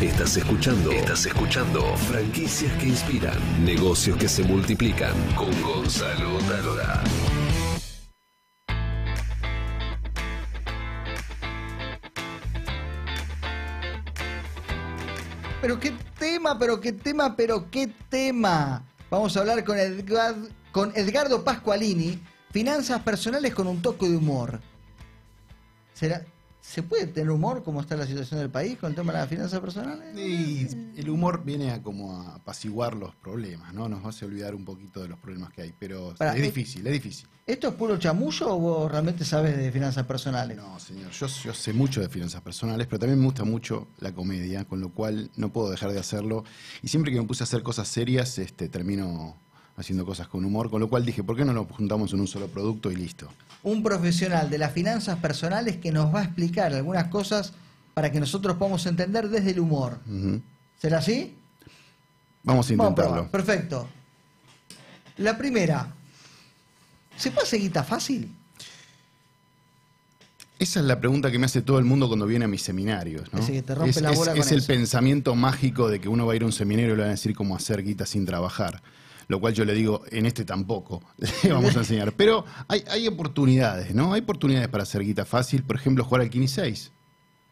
Estás escuchando. Estás escuchando. Franquicias que inspiran. Negocios que se multiplican. Con Gonzalo Talora. Pero qué tema, pero qué tema, pero qué tema. Vamos a hablar con, Edgar, con Edgardo Pascualini, finanzas personales con un toque de humor. ¿Será, ¿Se puede tener humor como está la situación del país con el tema de las finanzas personales? Y el humor viene a como a apaciguar los problemas, ¿no? Nos hace olvidar un poquito de los problemas que hay, pero es eh, difícil, es difícil. ¿Esto es puro chamullo o vos realmente sabes de finanzas personales? No, señor, yo, yo sé mucho de finanzas personales, pero también me gusta mucho la comedia, con lo cual no puedo dejar de hacerlo. Y siempre que me puse a hacer cosas serias, este, termino haciendo cosas con humor, con lo cual dije, ¿por qué no nos juntamos en un solo producto y listo? Un profesional de las finanzas personales que nos va a explicar algunas cosas para que nosotros podamos entender desde el humor. ¿Será así? Vamos a Vamos a intentarlo. Perfecto. La primera. ¿Se puede hacer guita fácil? Esa es la pregunta que me hace todo el mundo cuando viene a mis seminarios. ¿no? Ese que te rompe es la es- bola es con el pensamiento mágico de que uno va a ir a un seminario y le van a decir cómo hacer guita sin trabajar. Lo cual yo le digo, en este tampoco le vamos a enseñar. Pero hay, hay oportunidades, ¿no? Hay oportunidades para hacer guita fácil. Por ejemplo, jugar al Kini 6.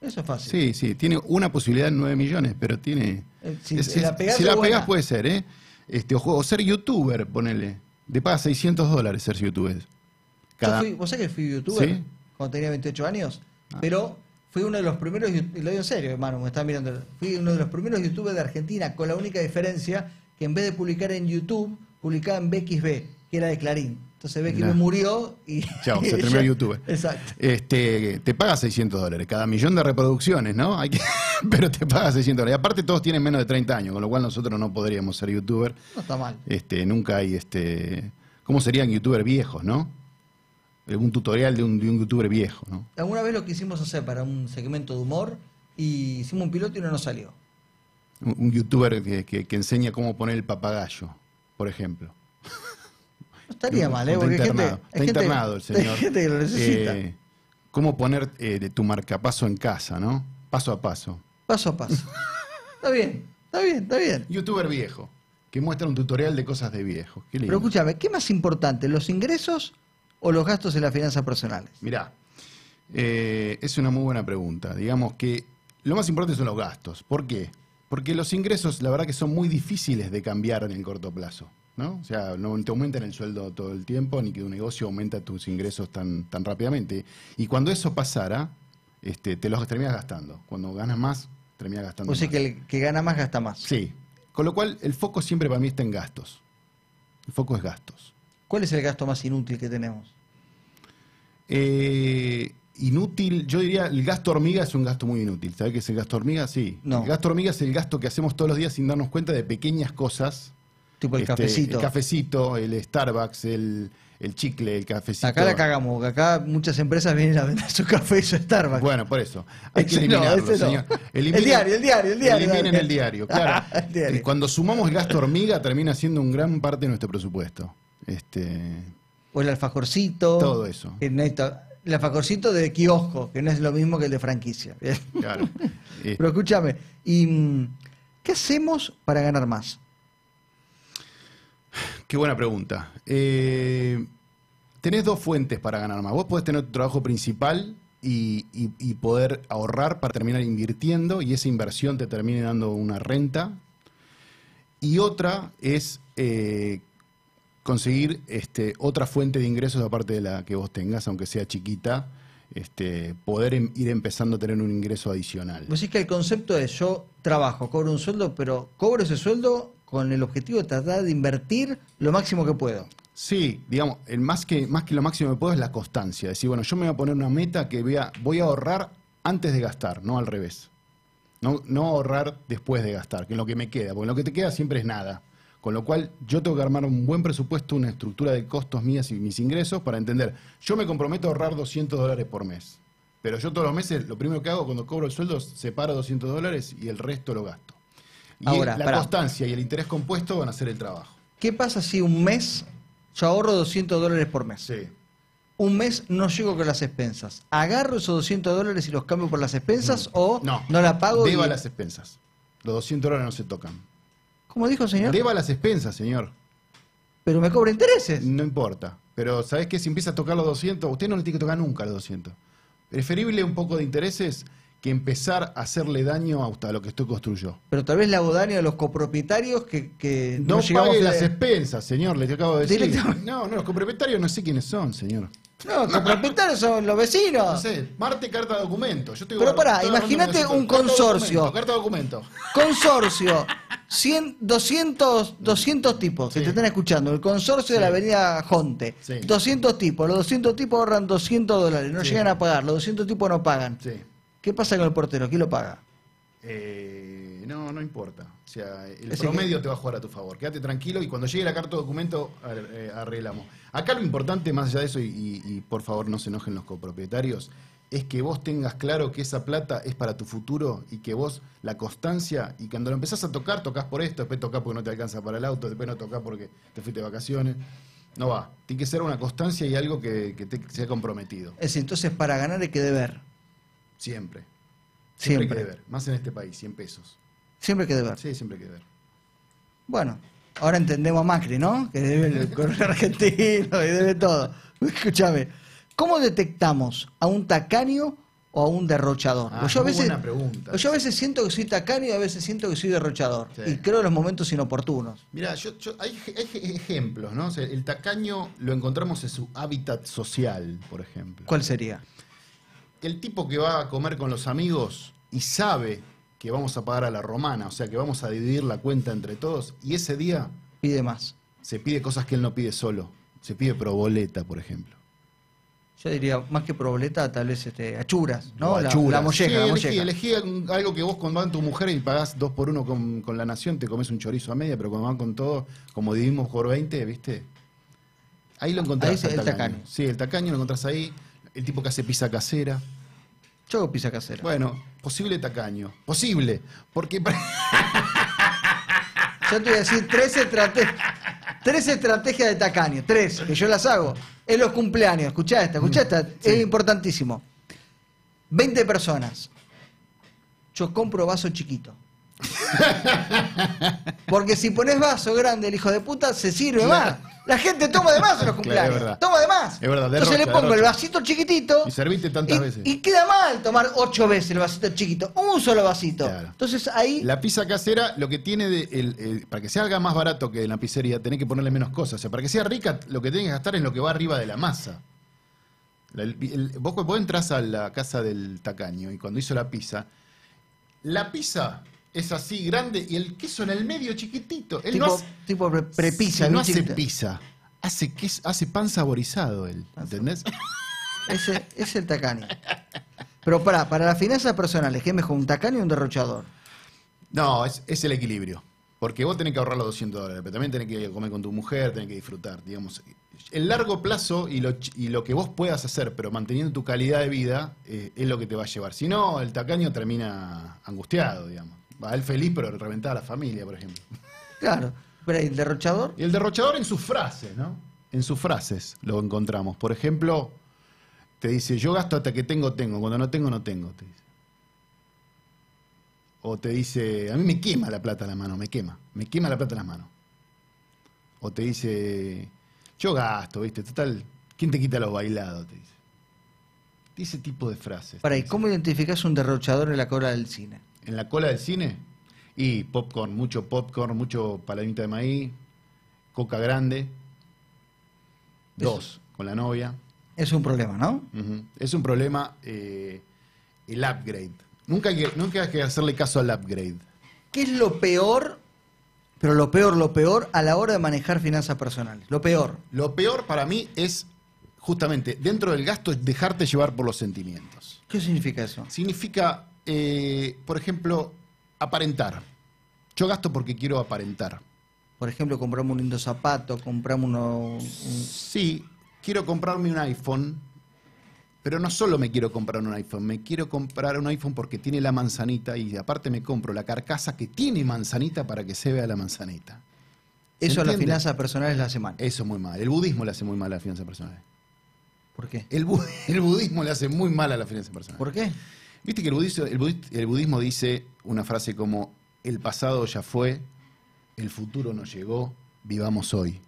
Eso es fácil. Sí, sí, tiene una posibilidad en 9 millones, pero tiene. Eh, si es- la si pegás puede ser, ¿eh? Este, o, juego- o ser youtuber, ponele. De paga 600 dólares ser youtuber. Yo fui, ¿Vos sabés que fui youtuber ¿Sí? cuando tenía 28 años? Ah. Pero fui uno de los primeros, y lo digo en serio, hermano, me están mirando. Fui uno de los primeros youtubers de Argentina, con la única diferencia que en vez de publicar en YouTube, publicaba en BXB, que era de Clarín. Entonces BXB murió y. Chao, se terminó youtuber. Exacto. Este, te paga 600 dólares cada millón de reproducciones, ¿no? Hay que- pero te paga 600 dólares. Y aparte todos tienen menos de 30 años, con lo cual nosotros no podríamos ser youtuber. No está mal. Este, nunca hay, este, ¿cómo serían youtubers viejos, no? Algún tutorial de un, de un youtuber viejo, ¿no? Alguna vez lo quisimos hacer para un segmento de humor y hicimos un piloto y no nos salió. Un, un youtuber que, que- que enseña cómo poner el papagayo, por ejemplo. No estaría mal, ¿eh? Está Porque gente, internado, hay está gente- internado el señor. Hay gente que lo necesita. Eh, cómo poner eh, de tu marcapaso en casa, ¿no? Paso a paso. Paso a paso. está bien, está bien, está bien. Youtuber viejo, que muestra un tutorial de cosas de viejos. Qué lindo. Pero escúchame, ¿qué más importante, los ingresos o los gastos en las finanzas personales? Mirá, eh, es una muy buena pregunta. Digamos que lo más importante son los gastos. ¿Por qué? Porque los ingresos, la verdad que son muy difíciles de cambiar en el corto plazo. ¿no? O sea, no te aumentan el sueldo todo el tiempo, ni que un negocio aumenta tus ingresos tan, tan rápidamente. Y cuando eso pasara, este, te los terminas gastando. Cuando ganas más, terminas gastando O sea más. que el que gana más gasta más. Sí. Con lo cual, el foco siempre para mí está en gastos. El foco es gastos. ¿Cuál es el gasto más inútil que tenemos? Eh, inútil, yo diría, el gasto hormiga es un gasto muy inútil. ¿Sabes qué es el gasto hormiga? Sí. No. El gasto hormiga es el gasto que hacemos todos los días sin darnos cuenta de pequeñas cosas. Tipo el Este, cafecito. El cafecito, el Starbucks, el, el chicle, el cafecito. Acá la cagamos, porque acá muchas empresas vienen a vender su café y su Starbucks. Bueno, por eso. Hay que no, eliminarlo, no. señor. El diario, el diario, el diario, Eliminen el diario, claro. El diario. Cuando sumamos el gasto hormiga, termina siendo un gran parte de nuestro presupuesto. Este, O el alfajorcito. Todo eso. no está- El alfajorcito de kiosco, que no es lo mismo que el de franquicia. Claro. Pero escúchame, ¿y mm, qué hacemos para ganar más? Qué buena pregunta. Eh, tenés dos fuentes para ganar más. Vos podés tener tu trabajo principal y, y- y poder ahorrar para terminar invirtiendo y esa inversión te termine dando una renta. Y otra es eh, conseguir este, otra fuente de ingresos aparte de la que vos tengas, aunque sea chiquita, este, poder em- ir empezando a tener un ingreso adicional. Vos decís que el concepto es yo trabajo, cobro un sueldo, pero cobro ese sueldo con el objetivo de tratar de invertir lo máximo que puedo. Sí, digamos, el más que, más que lo máximo que puedo es la constancia. Decir, bueno, yo me voy a poner una meta que voy a, voy a ahorrar antes de gastar, no al revés. No, no ahorrar después de gastar, que es lo que me queda, porque lo que te queda siempre es nada. Con lo cual, yo tengo que armar un buen presupuesto, una estructura de costos mías y mis ingresos para entender. Yo me comprometo a ahorrar 200 dólares por mes. Pero yo todos los meses, lo primero que hago cuando cobro el sueldo, separo 200 dólares y el resto lo gasto. Y Ahora, la pará. constancia y el interés compuesto van a hacer el trabajo. ¿Qué pasa si un mes yo ahorro 200 dólares por mes? Sí. Un mes no llego con las expensas. ¿Agarro esos 200 dólares y los cambio por las expensas o No. la pago? y- Deba las expensas. Los 200 dólares no se tocan. ¿Cómo dijo, señor? Deba las expensas, señor. Pero me cobra intereses. No importa. Pero ¿sabes qué? Si empieza a tocar los 200, usted no le tiene que tocar nunca los 200. Preferible un poco de intereses que empezar a hacerle daño a, a lo que usted construyó. Pero tal vez le hago daño a los copropietarios que, que No pague a- las expensas, señor, le acabo de decir. No, no, los copropietarios no sé quiénes son, señor. No, copropietarios son los vecinos. No sé, Marte carta de documento. Yo estoy Pero pará, imagínate un consorcio. Carta de documento. Consorcio. 100, 200, 200 tipos que Sí. te están escuchando. El consorcio de la avenida Jonte. Sí. 200 tipos. Los 200 tipos ahorran 200 dólares. No llegan a pagar. Los 200 tipos no pagan. Sí. ¿Qué pasa con el portero? ¿Quién lo paga? Eh, no, no importa. O sea, el Ese promedio te va a jugar a tu favor. Quédate tranquilo y cuando llegue la carta de documento eh, arreglamos. Acá lo importante, más allá de eso, y, y- y por favor no se enojen los copropietarios, es que vos tengas claro que esa plata es para tu futuro y que vos la constancia y cuando lo empezás a tocar, tocas por esto, después tocas porque no te alcanza para el auto, después no tocas porque te fuiste de vacaciones. No va. Tiene que ser una constancia y algo que, que te sea comprometido. Es decir, entonces para ganar hay que deber. Siempre. Siempre, Siempre. hay que deber. Más en este país, 100 pesos. Siempre hay que deber. Sí, siempre hay que deber. Bueno, ahora entendemos a Macri, ¿no? Que debe el correo argentino y debe todo. Escúchame, ¿cómo detectamos a un tacaño o a un derrochador? Ah, yo, a veces, buena pregunta. yo a veces siento que soy tacaño y a veces siento que soy derrochador. Sí. Y creo en los momentos inoportunos. Mira, yo, yo- hay, hay ej- ejemplos, ¿no? O sea, el tacaño lo encontramos en su hábitat social, por ejemplo. ¿Cuál sería? El tipo que va a comer con los amigos y sabe que vamos a pagar a la romana, o sea, que vamos a dividir la cuenta entre todos, y ese día Pide más. se pide cosas que él no pide solo. Se pide proboleta, por ejemplo. Yo diría, más que proboleta, tal vez este, achuras, ¿no? O La, achuras. la molleja, Sí, la elegí, molleja. elegí un- algo que vos cuando van tu mujer y pagás dos por uno con, con la nación, te comes un chorizo a media, pero cuando van con todo, como dividimos por 20, ¿viste? Ahí lo encontrás. Ahí el tacaño. Sí, el tacaño lo encontrás ahí. El tipo que hace pizza casera. Yo hago pizza casera. Bueno, posible tacaño. Posible. Porque. Yo te voy a decir tres, estrate- tres estrategias de tacaño. Tres, que yo las hago. En los cumpleaños. Escuchá esta, escuchá esta. Es importantísimo. 20 personas. Yo compro vaso chiquito. Porque si pones vaso grande, el hijo de puta, se sirve más. La gente toma de más en los Claro, cumpleaños. es verdad. toma de más. Es verdad, Entonces le derrocha, pongo el derrocha. vasito chiquitito. Y serviste tantas y- veces. Y queda mal tomar ocho veces el vasito chiquito. Un solo vasito. Claro. Entonces ahí. La pizza casera, lo que tiene de. el- el- para que se haga más barato que en la pizzería, tenés que ponerle menos cosas. O sea, para que sea rica, lo que tenés que gastar es lo que va arriba de la masa. El- vos, vos entras a la casa del tacaño y cuando hizo la pizza, la pizza es así grande y el queso en el medio chiquitito. Él tipo, no hace, tipo pre- no hace pizza, hace, queso, hace pan saborizado él. ¿Entendés? Ese es el tacaño. Pero para, para las finanzas personales, ¿qué es mejor, un tacaño o un derrochador? No, es, es el equilibrio. Porque vos tenés que ahorrar los 200 dólares, pero también tenés que comer con tu mujer, tenés que disfrutar, digamos. El largo plazo y lo, y lo que vos puedas hacer, pero manteniendo tu calidad de vida, eh, es lo que te va a llevar. Si no, el tacaño termina angustiado, digamos. Va él feliz, pero reventada a la familia, por ejemplo. Claro. Pero el derrochador, Y el derrochador en sus frases, ¿no? En sus frases lo encontramos. Por ejemplo, te dice, yo gasto hasta que tengo, tengo. Cuando no tengo, no tengo, te dice. O te dice, a mí me quema la plata en la mano, me quema. Me quema la plata en las manos. O te dice, yo gasto, ¿viste? Total, ¿quién te quita los bailados? Te dice. Ese tipo de frases. para ¿y cómo identificás un derrochador en la cola del cine? En la cola del cine, y popcorn, mucho popcorn, mucho paladita de maíz, coca grande, dos con la novia. Es un problema, ¿no? Es un problema eh, el upgrade. Nunca hay, que, nunca hay que hacerle caso al upgrade. ¿Qué es lo peor, pero lo peor, lo peor a la hora de manejar finanzas personales? Lo peor. Lo peor para mí es justamente dentro del gasto es dejarte llevar por los sentimientos. ¿Qué significa eso? Significa, eh, por ejemplo, aparentar. Yo gasto porque quiero aparentar. Por ejemplo, compramos un lindo zapato, compramos uno... un- Sí, quiero comprarme un iPhone, pero no solo me quiero comprar un iPhone, me quiero comprar un iPhone porque tiene la manzanita y aparte me compro la carcasa que tiene manzanita para que se vea la manzanita. ¿Se Eso a las finanzas personales la hace mal. Eso es muy mal. El budismo le hace muy mal a la finanza personal. ¿Por qué? El, bu- el budismo le hace muy mal a la finanza personal. ¿Por qué? Viste que el budismo, dice una frase como, el pasado ya fue, el futuro no llegó, vivamos hoy.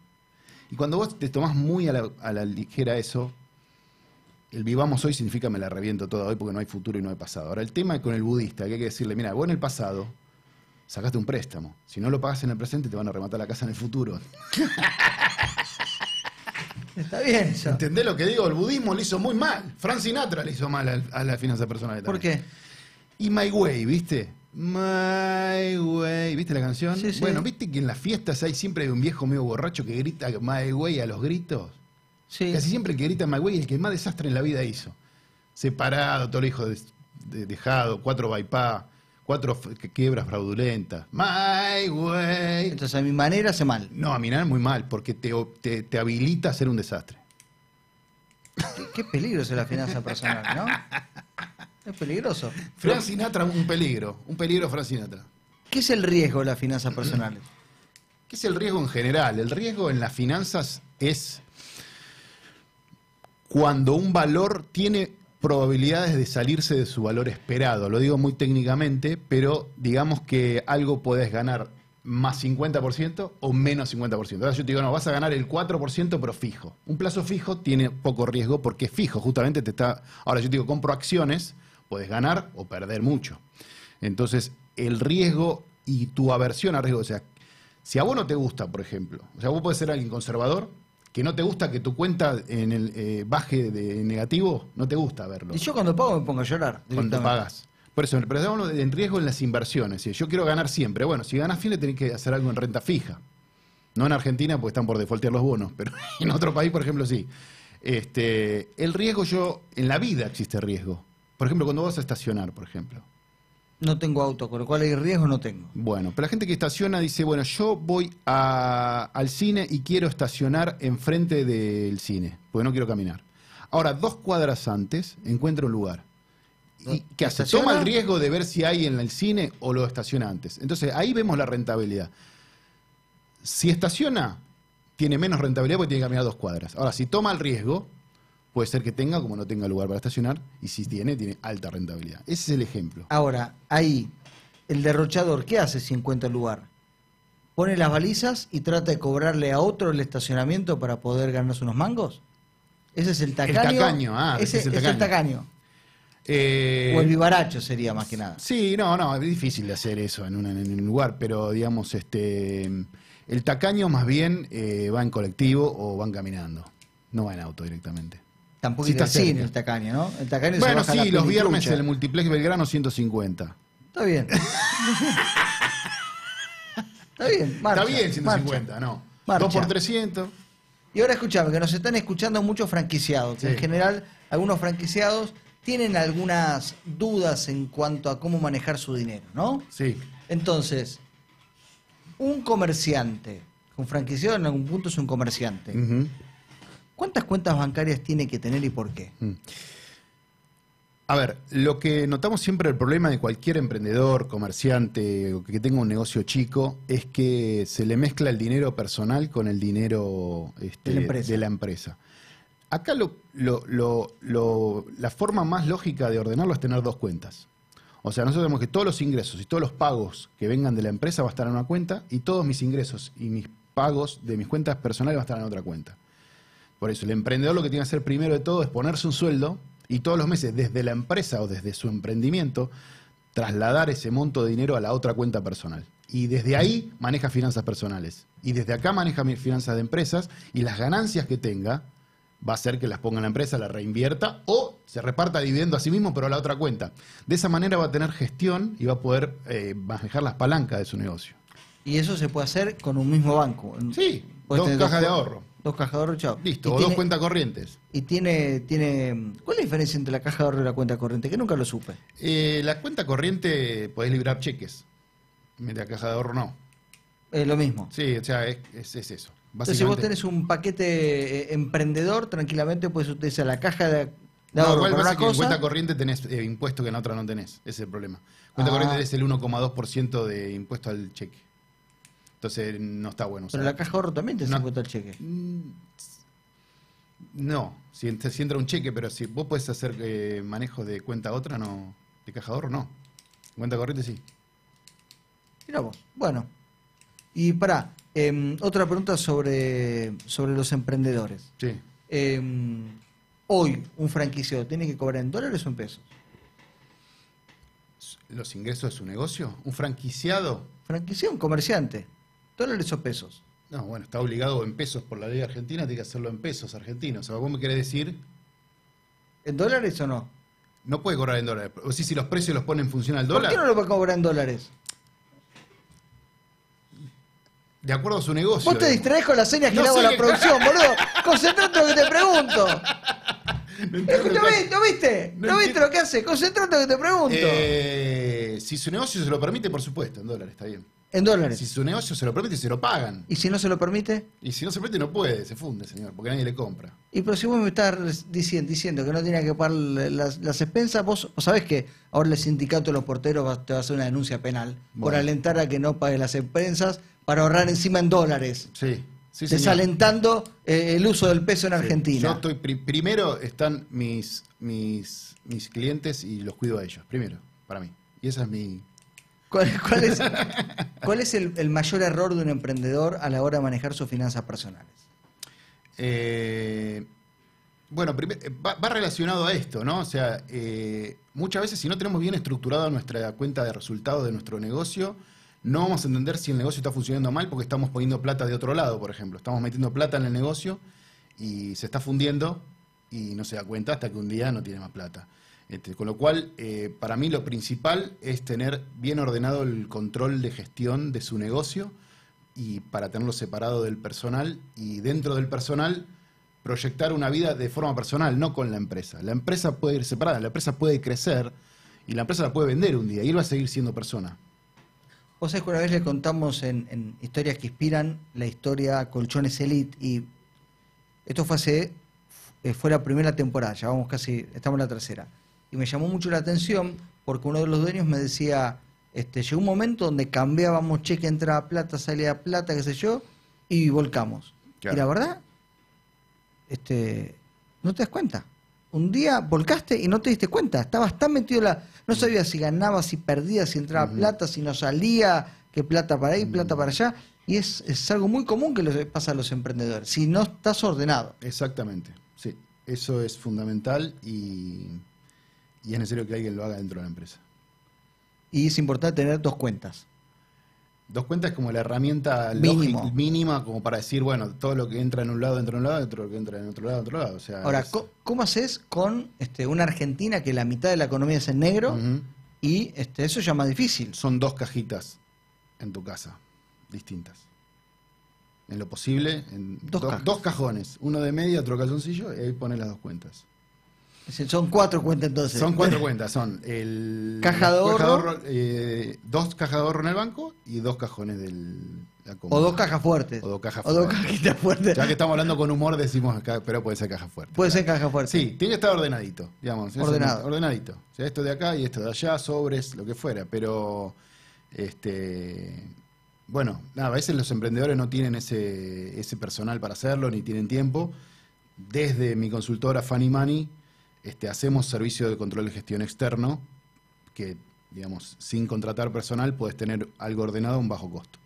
Y cuando vos te tomás muy a la, a la ligera eso, el vivamos hoy significa me la reviento toda hoy porque no hay futuro y no hay pasado. Ahora, el tema con el budista, que hay que decirle, mira, vos en el pasado sacaste un préstamo. Si no lo pagas en el presente, te van a rematar la casa en el futuro. Está bien eso. ¿Entendés lo que digo? El budismo lo hizo muy mal. Frank Sinatra le hizo mal al- a, la finanza personal. ¿Por qué? Y My Way, ¿viste? My Way, ¿viste la canción? Sí, sí. Bueno, ¿viste que en las fiestas hay siempre un viejo medio borracho que grita My Way a los gritos? Sí. Casi siempre el que grita My Way es el que más desastre en la vida hizo. Separado, todo el hijo de- de- dejado, cuatro bypass, cuatro quiebras fraudulentas. My Way. Entonces, a mi manera hace mal. No, a mirar muy mal, porque te, te, te habilita a ser un desastre. Qué, qué peligro es la finanza personal, ¿no? Es peligroso. Fran Sinatra, un peligro. Un peligro, Fran Sinatra. ¿Qué es el riesgo de las finanzas personales? ¿Qué es el riesgo en general? El riesgo en las finanzas es cuando un valor tiene probabilidades de salirse de su valor esperado. Lo digo muy técnicamente, pero digamos que algo puedes ganar más 50% o menos 50%. Ahora yo te digo, no, vas a ganar el 4% pero fijo. Un plazo fijo tiene poco riesgo porque es fijo, justamente te está... Ahora yo te digo, compro acciones, puedes ganar o perder mucho. Entonces, el riesgo y tu aversión al riesgo, o sea, si a vos no te gusta, por ejemplo, o sea, vos podés ser alguien conservador, que no te gusta que tu cuenta en el eh, baje de negativo, no te gusta verlo Y yo cuando pago me pongo a llorar. cuando pagas. Por eso, pero estamos en riesgo en las inversiones. Si yo quiero ganar siempre, bueno, si ganas fin, le tenés que hacer algo en renta fija. No en Argentina, porque están por defaultear los bonos, pero en otro país, por ejemplo, sí. Este, el riesgo yo, en la vida existe riesgo. Por ejemplo, cuando vas a estacionar, por ejemplo. No tengo auto, con lo cual hay riesgo no tengo. Bueno, pero la gente que estaciona dice, bueno, yo voy a- al cine y quiero estacionar enfrente del cine, porque no quiero caminar. Ahora, dos cuadras antes, encuentra un lugar. ¿Y qué hace? ¿Estaciona? Toma el riesgo de ver si hay en el cine o lo estaciona antes. Entonces, ahí vemos la rentabilidad. Si estaciona, tiene menos rentabilidad porque tiene que caminar dos cuadras. Ahora, si toma el riesgo, puede ser que tenga como no tenga lugar para estacionar, y si tiene, tiene alta rentabilidad. Ese es el ejemplo. Ahora, ahí, el derrochador, ¿qué hace si encuentra el lugar? ¿Pone las balizas y trata de cobrarle a otro el estacionamiento para poder ganarse unos mangos? ¿Ese es el tacaño? tacaño, ah, ese ese es el es el tacaño. Eh, O el vivaracho sería más que nada. Sí, no, no, es difícil de hacer eso en, una- en un lugar, pero digamos, este, el tacaño más bien eh, va en colectivo o van caminando, no va en auto directamente. Tampoco al está cine cerca. el tacaño, ¿no? El tacaño se Bueno, baja la sí, los viernes pelitrucha. el multiplex Belgrano 150. Está bien. Está bien, marcha, Está bien 150, marcha. no. Marcha. 2 por 300. Y ahora escuchame, que nos están escuchando muchos franquiciados. Sí. En general, algunos franquiciados tienen algunas dudas en cuanto a cómo manejar su dinero, ¿no? Sí. Entonces, un comerciante, un franquiciado en algún punto es un comerciante. Ujú. ¿Cuántas cuentas bancarias tiene que tener y por qué? A ver, lo que notamos siempre el problema de cualquier emprendedor, comerciante o que tenga un negocio chico es que se le mezcla el dinero personal con el dinero este, De la empresa. de la empresa. Acá lo- lo- lo- lo- la forma más lógica de ordenarlo es tener dos cuentas. O sea, nosotros tenemos que todos los ingresos y todos los pagos que vengan de la empresa va a estar en una cuenta y todos mis ingresos y mis pagos de mis cuentas personales va a estar en otra cuenta. Por eso, el emprendedor lo que tiene que hacer primero de todo es ponerse un sueldo y todos los meses, desde la empresa o desde su emprendimiento, trasladar ese monto de dinero a la otra cuenta personal. Y desde ahí maneja finanzas personales. Y desde acá maneja mis finanzas de empresas y las ganancias que tenga va a ser que las ponga en la empresa, la reinvierta o se reparta dividendo a sí mismo, pero a la otra cuenta. De esa manera va a tener gestión y va a poder eh, manejar las palancas de su negocio. Y eso se puede hacer con un mismo banco. Sí, Podés dos cajas de ahorro. Dos cajas de ahorro, chao. Listo, Y o tiene- dos cuentas corrientes. Y tiene, tiene. ¿Cuál es la diferencia entre la caja de ahorro y la cuenta corriente? Que nunca lo supe. Eh, la cuenta corriente podés librar cheques. Mientras la caja de ahorro no. Es lo mismo. Sí, o sea, es, es- es eso. Entonces, si vos tenés un paquete eh, emprendedor, tranquilamente puedes utilizar la caja de, de No, ahorro igual para pasa una que en cosa. cuenta corriente tenés eh, impuesto que en la otra no tenés. Ese es el problema. Cuenta Ah. corriente es el 1,2% de impuesto al cheque. Entonces no está bueno. Pero la caja de ahorro también te No. impuesto al cheque. Mm, No, si, ent- si entra un cheque, pero si vos podés hacer eh, manejo de cuenta otra, no. De caja de ahorro, no. Cuenta corriente sí. Mira vos. Bueno. Y para otra pregunta sobre, sobre los emprendedores. Sí. Em, hoy, un franquiciado, ¿tiene que cobrar en dólares o en pesos? ¿Los ingresos de su negocio? ¿Un franquiciado? Franquiciado, un comerciante. ¿Dólares o pesos? No, bueno, está obligado en pesos por la ley argentina, tiene que hacerlo en pesos argentinos. O sea, ¿vos me querés decir? ¿En dólares o no? No puede cobrar en dólares. O sea, si los precios los ponen en función al dólar. ¿Por qué no lo puede cobrar en dólares? De acuerdo a su negocio. Vos te distraes con las señas que le hago a la producción, boludo. Concentrate en lo que te pregunto. ¿Lo, viste? ¿Lo viste lo que hace? Concentrate en lo que te pregunto. Eh, si su negocio se lo permite, por supuesto, en dólares, está bien. En dólares. Si su negocio se lo permite, se lo pagan. ¿Y si no se lo permite? Y si no se permite, no puede, se funde, señor, porque nadie le compra. Y pero si vos me estás diciendo, diciendo que no tiene que pagar las, expensas, vos, sabés que ahora el sindicato de los porteros te va a hacer una denuncia penal por alentar a que no pague las expensas para ahorrar encima en dólares. Sí. Sí, desalentando eh, el uso del peso en Argentina. Yo estoy primero están mis, mis, mis clientes y los cuido a ellos, primero, para mí. Y esa es mi. ¿Cuál, es, cuál es el, mayor error de un emprendedor a la hora de manejar sus finanzas personales? Eh, bueno, va, relacionado a esto, ¿no? O sea, eh, muchas veces si no tenemos bien estructurada nuestra cuenta de resultados de nuestro negocio, no vamos a entender si el negocio está funcionando mal porque estamos poniendo plata de otro lado, por ejemplo. Estamos metiendo plata en el negocio y se está fundiendo y no se da cuenta hasta que un día no tiene más plata. Este, con lo cual, eh, para mí lo principal es tener bien ordenado el control de gestión de su negocio y para tenerlo separado del personal y dentro del personal proyectar una vida de forma personal, no con la empresa. La empresa puede ir separada, la empresa puede crecer y la empresa la puede vender un día y él va a seguir siendo persona. Vos sabés que una vez le contamos en, Historias que Inspiran la historia Colchones Elite y esto fue hace, eh, fue la primera temporada, ya vamos casi, estamos en la tercera. Y me llamó mucho la atención porque uno de los dueños me decía, este, llegó un momento donde cambiábamos cheque, entrada plata, salía plata, qué sé yo, y volcamos. Y la verdad, este, no te das cuenta. Un día volcaste y no te diste cuenta, estabas tan metido en la no sabía si ganaba, si perdía, si entraba plata, si no salía, qué plata para ahí, plata para allá. Y es, es algo muy común que le pasa a los emprendedores, si no estás ordenado. Exactamente, sí. Eso es fundamental y, y es necesario que alguien lo haga dentro de la empresa. Y es importante tener dos cuentas. Dos cuentas como la herramienta mínima como para decir, bueno, todo lo que entra en un lado entra en un lado, todo lo que entra en otro lado, en otro lado. O sea, Ahora, ¿cómo haces con este, una Argentina que la mitad de la economía es en negro y este, eso ya más difícil? Son dos cajitas en tu casa, distintas. En lo posible, en dos, dos cajones, uno de media, otro calzoncillo, y ahí pones las dos cuentas. Son cuatro cuentas entonces. Son cuatro cuentas, son el caja de ahorro, eh, dos cajas de ahorro en el banco y dos cajones del o dos cajas fuertes. O dos cajas o fuertes. dos cajitas fuertes. Ya que estamos hablando con humor decimos acá, pero puede ser caja fuerte. Puede ser caja fuerte. Sí, tiene que estar ordenadito, digamos. Ordenado. ordenadito. O sea, esto de acá y esto de allá, sobres, lo que fuera, pero este bueno, nada, a veces los emprendedores no tienen ese, ese personal para hacerlo, ni tienen tiempo. Desde mi consultora Funny Money este, hacemos servicio de control de gestión externo que, digamos, sin contratar personal puedes tener algo ordenado a un bajo costo.